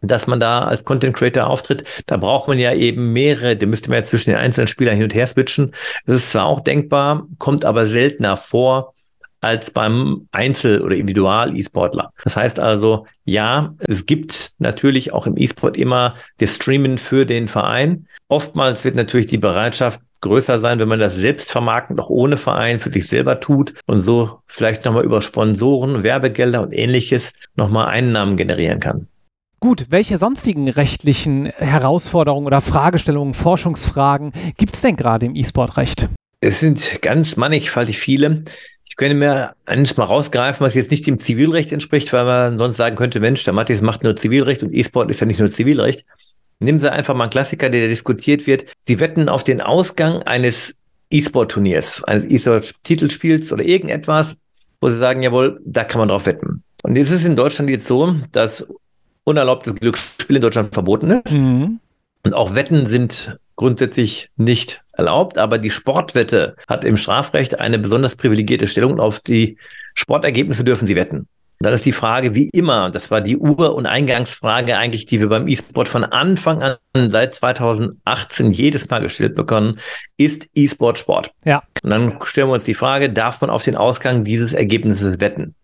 dass man da als Content Creator auftritt. Da braucht man ja eben mehrere, da müsste man ja zwischen den einzelnen Spielern hin und her switchen. Das ist zwar auch denkbar, kommt aber seltener vor als beim Einzel- oder Individual-E-Sportler. Das heißt also, ja, es gibt natürlich auch im E-Sport immer das Streamen für den Verein. Oftmals wird natürlich die Bereitschaft größer sein, wenn man das selbst vermarkten, auch ohne Verein für sich selber tut und so vielleicht nochmal über Sponsoren, Werbegelder und ähnliches nochmal Einnahmen generieren kann. Gut, welche sonstigen rechtlichen Herausforderungen oder Fragestellungen, Forschungsfragen gibt es denn gerade im E-Sport-Recht? Es sind ganz mannigfaltig viele. Ich könnte mir eines mal rausgreifen, was jetzt nicht dem Zivilrecht entspricht, weil man sonst sagen könnte, Mensch, der Matthias macht nur Zivilrecht und E-Sport ist ja nicht nur Zivilrecht. Nehmen Sie einfach mal einen Klassiker, der diskutiert wird. Sie wetten auf den Ausgang eines E-Sport-Turniers, eines E-Sport-Titelspiels oder irgendetwas, wo Sie sagen, jawohl, da kann man drauf wetten. Und es ist in Deutschland jetzt so, dass unerlaubtes Glücksspiel in Deutschland verboten ist. Mhm. Und auch Wetten sind grundsätzlich nicht erlaubt, aber die Sportwette hat im Strafrecht eine besonders privilegierte Stellung und auf die Sportergebnisse dürfen sie wetten. Und dann ist die Frage, wie immer, das war die Ur- und Eingangsfrage eigentlich, die wir beim E-Sport von Anfang an seit 2018 jedes Mal gestellt bekommen, ist E-Sport Sport? Ja. Und dann stellen wir uns die Frage, darf man auf den Ausgang dieses Ergebnisses wetten?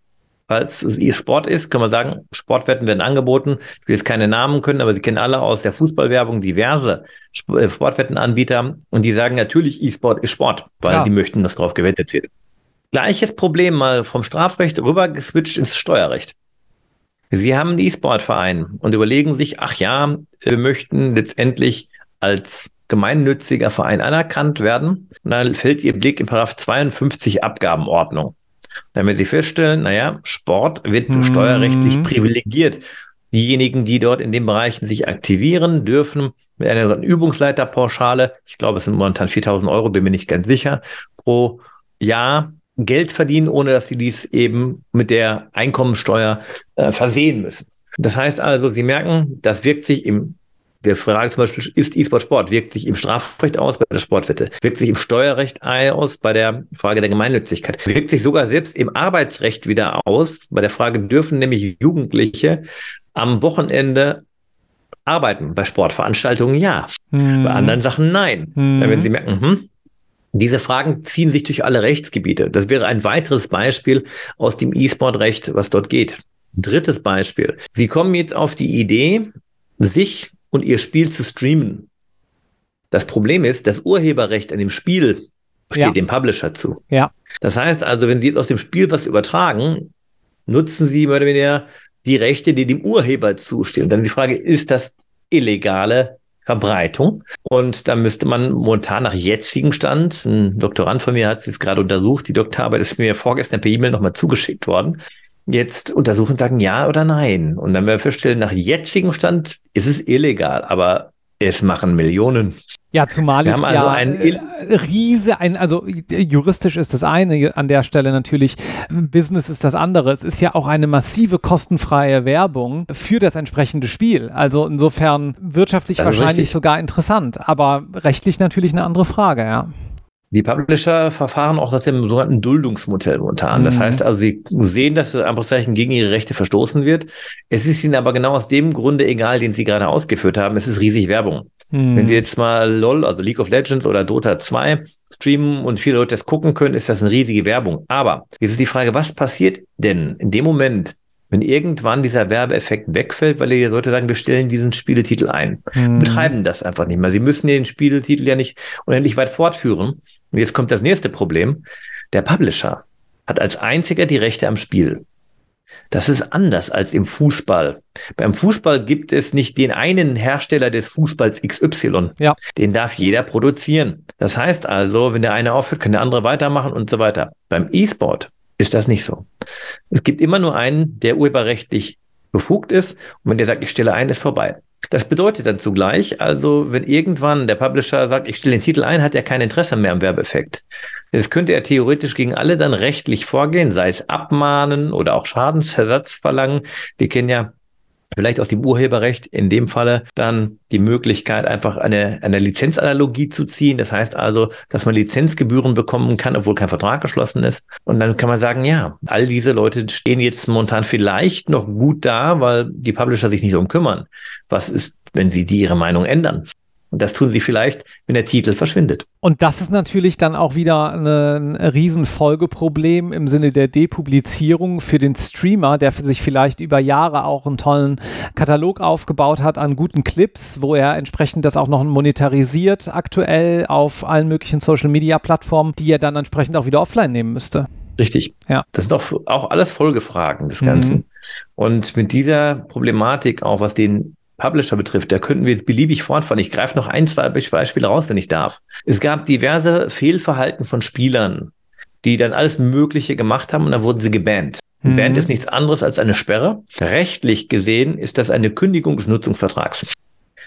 Falls es ihr Sport ist, kann man sagen, Sportwetten werden angeboten. Ich will jetzt keine Namen können, aber Sie kennen alle aus der Fußballwerbung diverse äh, Sportwettenanbieter und die sagen natürlich, E-Sport ist Sport, weil ja. die möchten, dass drauf gewettet wird. Gleiches Problem mal vom Strafrecht rüber geswitcht ins Steuerrecht. Sie haben einen E-Sport-Verein und überlegen sich, ach ja, wir möchten letztendlich als gemeinnütziger Verein anerkannt werden. Und dann fällt Ihr Blick in Paragraph 52 Abgabenordnung. Damit Sie feststellen, naja, Sport wird mhm. steuerrechtlich privilegiert. Diejenigen, die dort in den Bereichen sich aktivieren, dürfen mit einer Übungsleiterpauschale, ich glaube, es sind momentan 4000 Euro, bin mir nicht ganz sicher, pro Jahr Geld verdienen, ohne dass sie dies eben mit der Einkommensteuer äh, versehen müssen. Das heißt also, Sie merken, das wirkt sich im der Frage zum Beispiel, ist E-Sport Sport? Wirkt sich im Strafrecht aus bei der Sportwette? Wirkt sich im Steuerrecht aus bei der Frage der Gemeinnützigkeit? Wirkt sich sogar selbst im Arbeitsrecht wieder aus bei der Frage, dürfen nämlich Jugendliche am Wochenende arbeiten? Bei Sportveranstaltungen ja. Mhm. Bei anderen Sachen nein. Mhm. Wenn Sie merken, hm, diese Fragen ziehen sich durch alle Rechtsgebiete. Das wäre ein weiteres Beispiel aus dem E-Sport-Recht, was dort geht. Drittes Beispiel. Sie kommen jetzt auf die Idee, sich und ihr Spiel zu streamen. Das Problem ist, das Urheberrecht an dem Spiel steht ja. dem Publisher zu. Ja. Das heißt also, wenn Sie jetzt aus dem Spiel was übertragen, nutzen Sie mehr oder weniger die Rechte, die dem Urheber zustehen. Dann die Frage, ist das illegale Verbreitung? Und da müsste man momentan nach jetzigem Stand, ein Doktorand von mir hat es jetzt gerade untersucht, die Doktorarbeit ist mir vorgestern per E-Mail nochmal zugeschickt worden, jetzt untersuchen und sagen ja oder nein. Und dann werden wir feststellen, nach jetzigem Stand ist es illegal, aber es machen Millionen. Ja, zumal es also ja ein äh, Riese, ein, also juristisch ist das eine an der Stelle natürlich, Business ist das andere. Es ist ja auch eine massive kostenfreie Werbung für das entsprechende Spiel. Also insofern wirtschaftlich wahrscheinlich sogar interessant, aber rechtlich natürlich eine andere Frage, ja. Die Publisher verfahren auch nach dem sogenannten Duldungsmodell momentan. Mhm. Das heißt also, sie sehen, dass ein Anführungszeichen gegen ihre Rechte verstoßen wird. Es ist ihnen aber genau aus dem Grunde egal, den sie gerade ausgeführt haben. Es ist riesig Werbung. Mhm. Wenn sie jetzt mal LOL, also League of Legends oder Dota 2 streamen und viele Leute das gucken können, ist das eine riesige Werbung. Aber jetzt ist die Frage, was passiert denn in dem Moment, wenn irgendwann dieser Werbeeffekt wegfällt, weil die Leute sagen, wir stellen diesen Spieletitel ein, mhm. betreiben das einfach nicht mehr. Sie müssen den Spieletitel ja nicht unendlich weit fortführen. Und jetzt kommt das nächste Problem. Der Publisher hat als einziger die Rechte am Spiel. Das ist anders als im Fußball. Beim Fußball gibt es nicht den einen Hersteller des Fußballs XY. Ja. Den darf jeder produzieren. Das heißt also, wenn der eine aufhört, kann der andere weitermachen und so weiter. Beim E-Sport ist das nicht so. Es gibt immer nur einen, der urheberrechtlich befugt ist. Und wenn der sagt, ich stelle ein, ist vorbei. Das bedeutet dann zugleich, also wenn irgendwann der Publisher sagt, ich stelle den Titel ein, hat er kein Interesse mehr am Werbeeffekt. Jetzt könnte er theoretisch gegen alle dann rechtlich vorgehen, sei es abmahnen oder auch Schadensersatz verlangen. Wir kennen ja vielleicht aus dem Urheberrecht in dem Falle dann die Möglichkeit, einfach eine, eine Lizenzanalogie zu ziehen. Das heißt also, dass man Lizenzgebühren bekommen kann, obwohl kein Vertrag geschlossen ist. Und dann kann man sagen, ja, all diese Leute stehen jetzt momentan vielleicht noch gut da, weil die Publisher sich nicht darum kümmern. Was ist, wenn sie die ihre Meinung ändern? Und das tun sie vielleicht, wenn der Titel verschwindet. Und das ist natürlich dann auch wieder ein Riesenfolgeproblem im Sinne der Depublizierung für den Streamer, der sich vielleicht über Jahre auch einen tollen Katalog aufgebaut hat an guten Clips, wo er entsprechend das auch noch monetarisiert aktuell auf allen möglichen Social-Media-Plattformen, die er dann entsprechend auch wieder offline nehmen müsste. Richtig. Ja. Das sind auch, auch alles Folgefragen des Ganzen. Mhm. Und mit dieser Problematik auch, was den Publisher betrifft, da könnten wir jetzt beliebig fortfahren. Ich greife noch ein, zwei Beispiele raus, wenn ich darf. Es gab diverse Fehlverhalten von Spielern, die dann alles Mögliche gemacht haben und dann wurden sie gebannt. Mhm. Band ist nichts anderes als eine Sperre. Rechtlich gesehen ist das eine Kündigung des Nutzungsvertrags.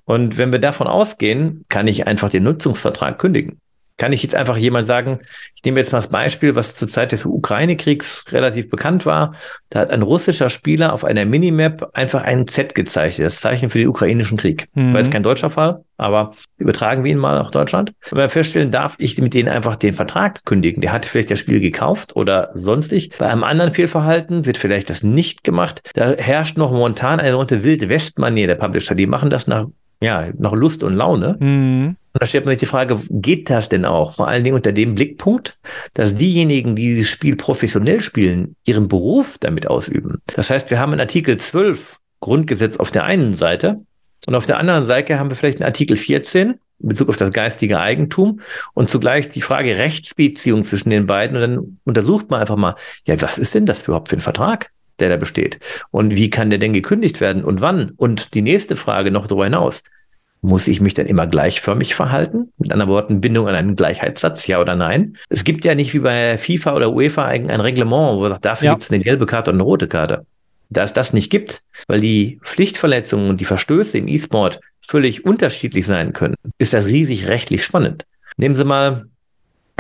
Und wenn wir davon ausgehen, kann ich einfach den Nutzungsvertrag kündigen kann ich jetzt einfach jemand sagen, ich nehme jetzt mal das Beispiel, was zur Zeit des Ukraine-Kriegs relativ bekannt war. Da hat ein russischer Spieler auf einer Minimap einfach ein Z gezeichnet, das Zeichen für den ukrainischen Krieg. Mhm. Das war jetzt mhm. kein deutscher Fall, aber übertragen wir ihn mal nach Deutschland. Und wir feststellen, darf ich mit denen einfach den Vertrag kündigen. Der hat vielleicht das Spiel gekauft oder sonstig. Bei einem anderen Fehlverhalten wird vielleicht das nicht gemacht. Da herrscht noch momentan eine sogenannte wilde Westmanier der Publisher. Die machen das nach ja, nach Lust und Laune. Mhm. Und da stellt man sich die Frage, geht das denn auch? Vor allen Dingen unter dem Blickpunkt, dass diejenigen, die dieses Spiel professionell spielen, ihren Beruf damit ausüben. Das heißt, wir haben in Artikel 12 Grundgesetz auf der einen Seite und auf der anderen Seite haben wir vielleicht in Artikel 14 in Bezug auf das geistige Eigentum und zugleich die Frage Rechtsbeziehung zwischen den beiden. Und dann untersucht man einfach mal, ja, was ist denn das überhaupt für ein Vertrag? Der da besteht. Und wie kann der denn gekündigt werden und wann? Und die nächste Frage noch darüber hinaus. Muss ich mich dann immer gleichförmig verhalten? Mit anderen Worten, Bindung an einen Gleichheitssatz, ja oder nein? Es gibt ja nicht wie bei FIFA oder UEFA ein, ein Reglement, wo man sagt, dafür ja. gibt es eine gelbe Karte und eine rote Karte. Da es das nicht gibt, weil die Pflichtverletzungen und die Verstöße im E-Sport völlig unterschiedlich sein können, ist das riesig rechtlich spannend. Nehmen Sie mal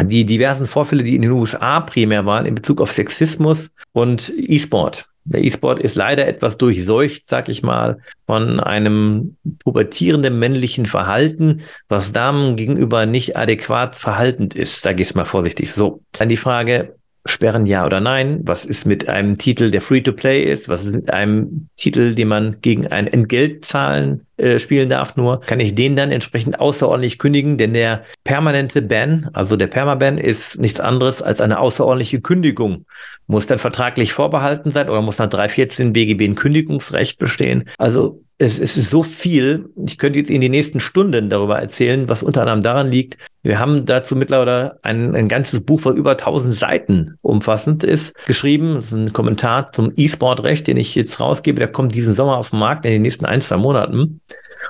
die diversen Vorfälle, die in den USA primär waren in Bezug auf Sexismus und E-Sport. Der E-Sport ist leider etwas durchseucht, sag ich mal, von einem pubertierenden männlichen Verhalten, was Damen gegenüber nicht adäquat verhaltend ist, sage ich es mal vorsichtig so. Dann die Frage, Sperren ja oder nein? Was ist mit einem Titel, der Free-to-Play ist? Was ist mit einem Titel, den man gegen ein Entgelt zahlen äh, spielen darf nur? Kann ich den dann entsprechend außerordentlich kündigen? Denn der permanente Ban, also der Permaban, ist nichts anderes als eine außerordentliche Kündigung. Muss dann vertraglich vorbehalten sein oder muss nach 314 BGB ein Kündigungsrecht bestehen? Also es, es ist so viel. Ich könnte jetzt in den nächsten Stunden darüber erzählen, was unter anderem daran liegt. Wir haben dazu mittlerweile ein, ein ganzes Buch von über 1000 Seiten umfassend ist, geschrieben. Das ist ein Kommentar zum E-Sport-Recht, den ich jetzt rausgebe. Der kommt diesen Sommer auf den Markt in den nächsten ein, zwei Monaten. Und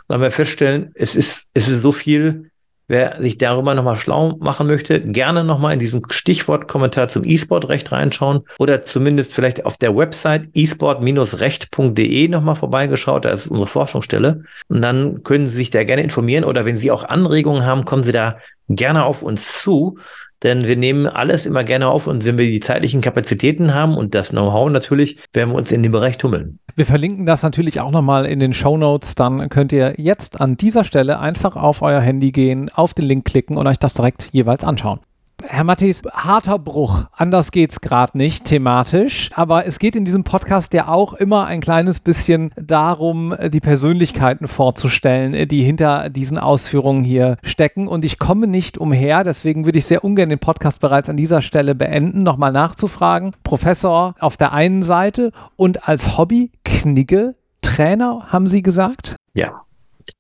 dann wir feststellen, es ist, es ist so viel Wer sich darüber nochmal schlau machen möchte, gerne nochmal in diesen Stichwortkommentar zum E-Sport-Recht reinschauen oder zumindest vielleicht auf der Website esport-recht.de nochmal vorbeigeschaut. Da ist unsere Forschungsstelle. Und dann können Sie sich da gerne informieren oder wenn Sie auch Anregungen haben, kommen Sie da gerne auf uns zu denn wir nehmen alles immer gerne auf und wenn wir die zeitlichen Kapazitäten haben und das Know-how natürlich, werden wir uns in dem Bereich tummeln. Wir verlinken das natürlich auch nochmal in den Show Notes. Dann könnt ihr jetzt an dieser Stelle einfach auf euer Handy gehen, auf den Link klicken und euch das direkt jeweils anschauen. Herr Mattis, harter Bruch. Anders geht's gerade nicht thematisch. Aber es geht in diesem Podcast ja auch immer ein kleines bisschen darum, die Persönlichkeiten vorzustellen, die hinter diesen Ausführungen hier stecken. Und ich komme nicht umher, deswegen würde ich sehr ungern den Podcast bereits an dieser Stelle beenden, nochmal nachzufragen. Professor auf der einen Seite und als Hobby Knigge Trainer, haben Sie gesagt? Ja.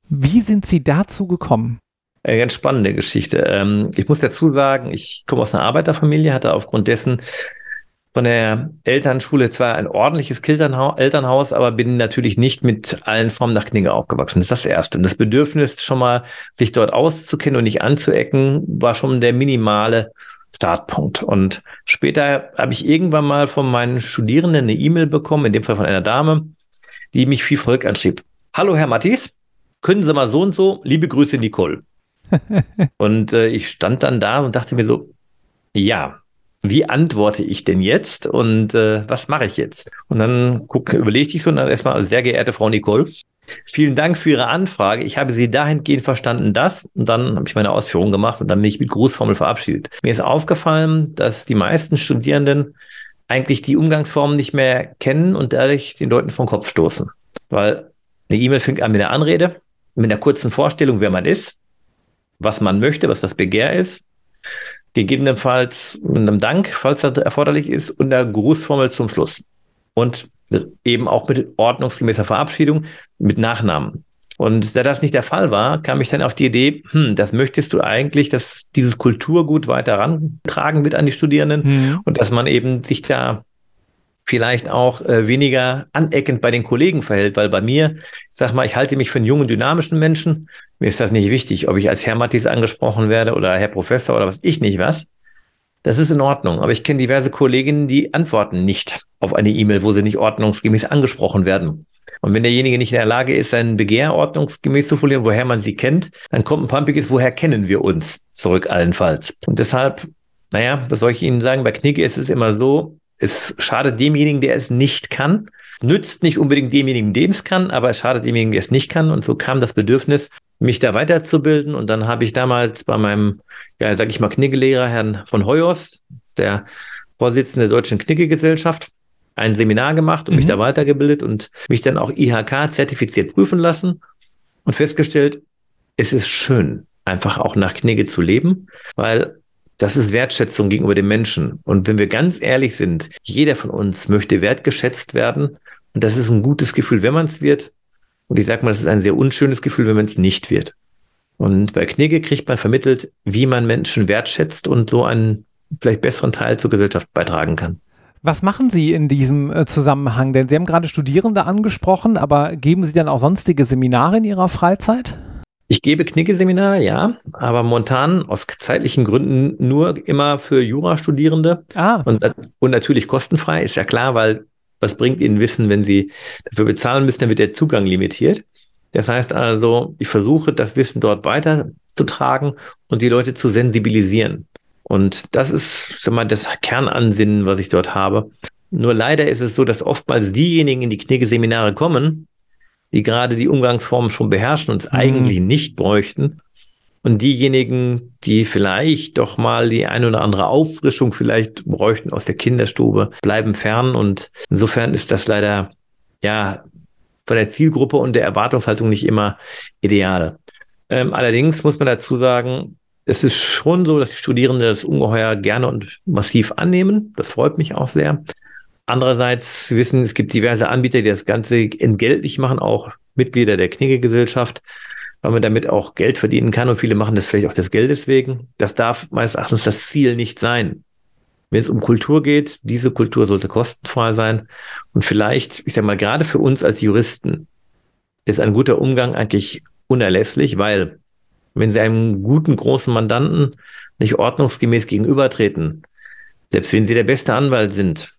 Wie sind Sie dazu gekommen? Eine ganz spannende Geschichte. Ähm, ich muss dazu sagen, ich komme aus einer Arbeiterfamilie, hatte aufgrund dessen von der Elternschule zwar ein ordentliches Elternhaus, aber bin natürlich nicht mit allen Formen nach Knigge aufgewachsen. Das ist das Erste. Und das Bedürfnis, schon mal sich dort auszukennen und nicht anzuecken, war schon der minimale Startpunkt. Und später habe ich irgendwann mal von meinen Studierenden eine E-Mail bekommen, in dem Fall von einer Dame, die mich wie folgt anschrieb. Hallo, Herr Mattis. können Sie mal so und so, liebe Grüße, Nicole. und äh, ich stand dann da und dachte mir so, ja, wie antworte ich denn jetzt und äh, was mache ich jetzt? Und dann guck, überlegte ich so und dann erstmal, sehr geehrte Frau Nicole, vielen Dank für Ihre Anfrage. Ich habe Sie dahingehend verstanden, das und dann habe ich meine Ausführungen gemacht und dann bin ich mit Grußformel verabschiedet. Mir ist aufgefallen, dass die meisten Studierenden eigentlich die Umgangsformen nicht mehr kennen und dadurch den Leuten vom Kopf stoßen. Weil eine E-Mail fängt an mit einer Anrede, mit einer kurzen Vorstellung, wer man ist, was man möchte, was das Begehr ist, gegebenenfalls mit einem Dank, falls das erforderlich ist, und der Grußformel zum Schluss. Und eben auch mit ordnungsgemäßer Verabschiedung mit Nachnamen. Und da das nicht der Fall war, kam ich dann auf die Idee, hm, das möchtest du eigentlich, dass dieses Kulturgut weiter rantragen wird an die Studierenden mhm. und dass man eben sich da vielleicht auch äh, weniger aneckend bei den Kollegen verhält, weil bei mir, ich sag mal, ich halte mich für einen jungen, dynamischen Menschen. Mir ist das nicht wichtig, ob ich als Herr Mattis angesprochen werde oder Herr Professor oder was ich nicht was. Das ist in Ordnung. Aber ich kenne diverse Kolleginnen, die antworten nicht auf eine E-Mail, wo sie nicht ordnungsgemäß angesprochen werden. Und wenn derjenige nicht in der Lage ist, sein Begehr ordnungsgemäß zu formulieren, woher man sie kennt, dann kommt ein pumpiges, woher kennen wir uns zurück allenfalls. Und deshalb, naja, was soll ich Ihnen sagen? Bei Knigge ist es immer so, es schadet demjenigen, der es nicht kann. Es nützt nicht unbedingt demjenigen, dem es kann, aber es schadet demjenigen, der es nicht kann. Und so kam das Bedürfnis, mich da weiterzubilden. Und dann habe ich damals bei meinem, ja, sag ich mal, Kniggelehrer, Herrn von Heuers, der Vorsitzende der Deutschen Knigge-Gesellschaft, ein Seminar gemacht und mhm. mich da weitergebildet und mich dann auch IHK zertifiziert prüfen lassen und festgestellt, es ist schön, einfach auch nach Knigge zu leben, weil das ist Wertschätzung gegenüber dem Menschen. Und wenn wir ganz ehrlich sind, jeder von uns möchte wertgeschätzt werden. Und das ist ein gutes Gefühl, wenn man es wird. Und ich sage mal, das ist ein sehr unschönes Gefühl, wenn man es nicht wird. Und bei Knigge kriegt man vermittelt, wie man Menschen wertschätzt und so einen vielleicht besseren Teil zur Gesellschaft beitragen kann. Was machen Sie in diesem äh, Zusammenhang? Denn Sie haben gerade Studierende angesprochen, aber geben Sie dann auch sonstige Seminare in Ihrer Freizeit? Ich gebe Knicke-Seminare, ja, aber momentan aus zeitlichen Gründen nur immer für Jurastudierende ah. und, und natürlich kostenfrei, ist ja klar, weil was bringt Ihnen Wissen, wenn Sie dafür bezahlen müssen, dann wird der Zugang limitiert. Das heißt also, ich versuche, das Wissen dort weiterzutragen und die Leute zu sensibilisieren. Und das ist sag mal, das Kernansinnen, was ich dort habe. Nur leider ist es so, dass oftmals diejenigen in die Knigge-Seminare kommen, die gerade die Umgangsformen schon beherrschen und es mhm. eigentlich nicht bräuchten. Und diejenigen, die vielleicht doch mal die eine oder andere Auffrischung vielleicht bräuchten aus der Kinderstube, bleiben fern. Und insofern ist das leider, ja, von der Zielgruppe und der Erwartungshaltung nicht immer ideal. Ähm, allerdings muss man dazu sagen, es ist schon so, dass die Studierenden das ungeheuer gerne und massiv annehmen. Das freut mich auch sehr. Andererseits, wir wissen, es gibt diverse Anbieter, die das Ganze entgeltlich machen, auch Mitglieder der Knigge-Gesellschaft, weil man damit auch Geld verdienen kann und viele machen das vielleicht auch des Geldes wegen. Das darf meines Erachtens das Ziel nicht sein. Wenn es um Kultur geht, diese Kultur sollte kostenfrei sein. Und vielleicht, ich sage mal, gerade für uns als Juristen ist ein guter Umgang eigentlich unerlässlich, weil wenn Sie einem guten, großen Mandanten nicht ordnungsgemäß gegenübertreten, selbst wenn Sie der beste Anwalt sind,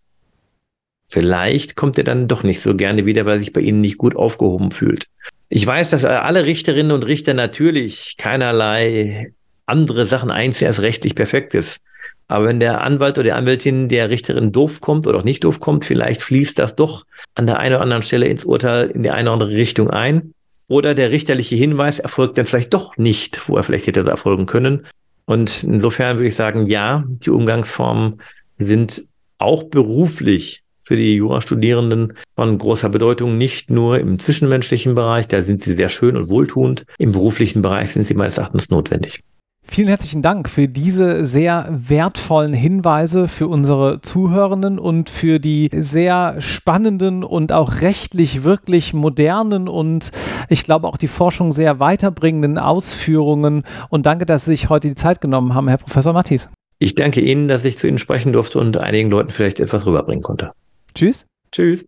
Vielleicht kommt er dann doch nicht so gerne wieder, weil er sich bei Ihnen nicht gut aufgehoben fühlt. Ich weiß, dass alle Richterinnen und Richter natürlich keinerlei andere Sachen einziehen als rechtlich perfekt ist. Aber wenn der Anwalt oder die Anwältin der Richterin doof kommt oder auch nicht doof kommt, vielleicht fließt das doch an der einen oder anderen Stelle ins Urteil in die eine oder andere Richtung ein. Oder der richterliche Hinweis erfolgt dann vielleicht doch nicht, wo er vielleicht hätte erfolgen können. Und insofern würde ich sagen, ja, die Umgangsformen sind auch beruflich für die Jurastudierenden von großer Bedeutung, nicht nur im zwischenmenschlichen Bereich, da sind sie sehr schön und wohltuend, im beruflichen Bereich sind sie meines Erachtens notwendig. Vielen herzlichen Dank für diese sehr wertvollen Hinweise für unsere Zuhörenden und für die sehr spannenden und auch rechtlich wirklich modernen und ich glaube auch die Forschung sehr weiterbringenden Ausführungen. Und danke, dass Sie sich heute die Zeit genommen haben, Herr Professor Mattis. Ich danke Ihnen, dass ich zu Ihnen sprechen durfte und einigen Leuten vielleicht etwas rüberbringen konnte. Tschüss. Tschüss.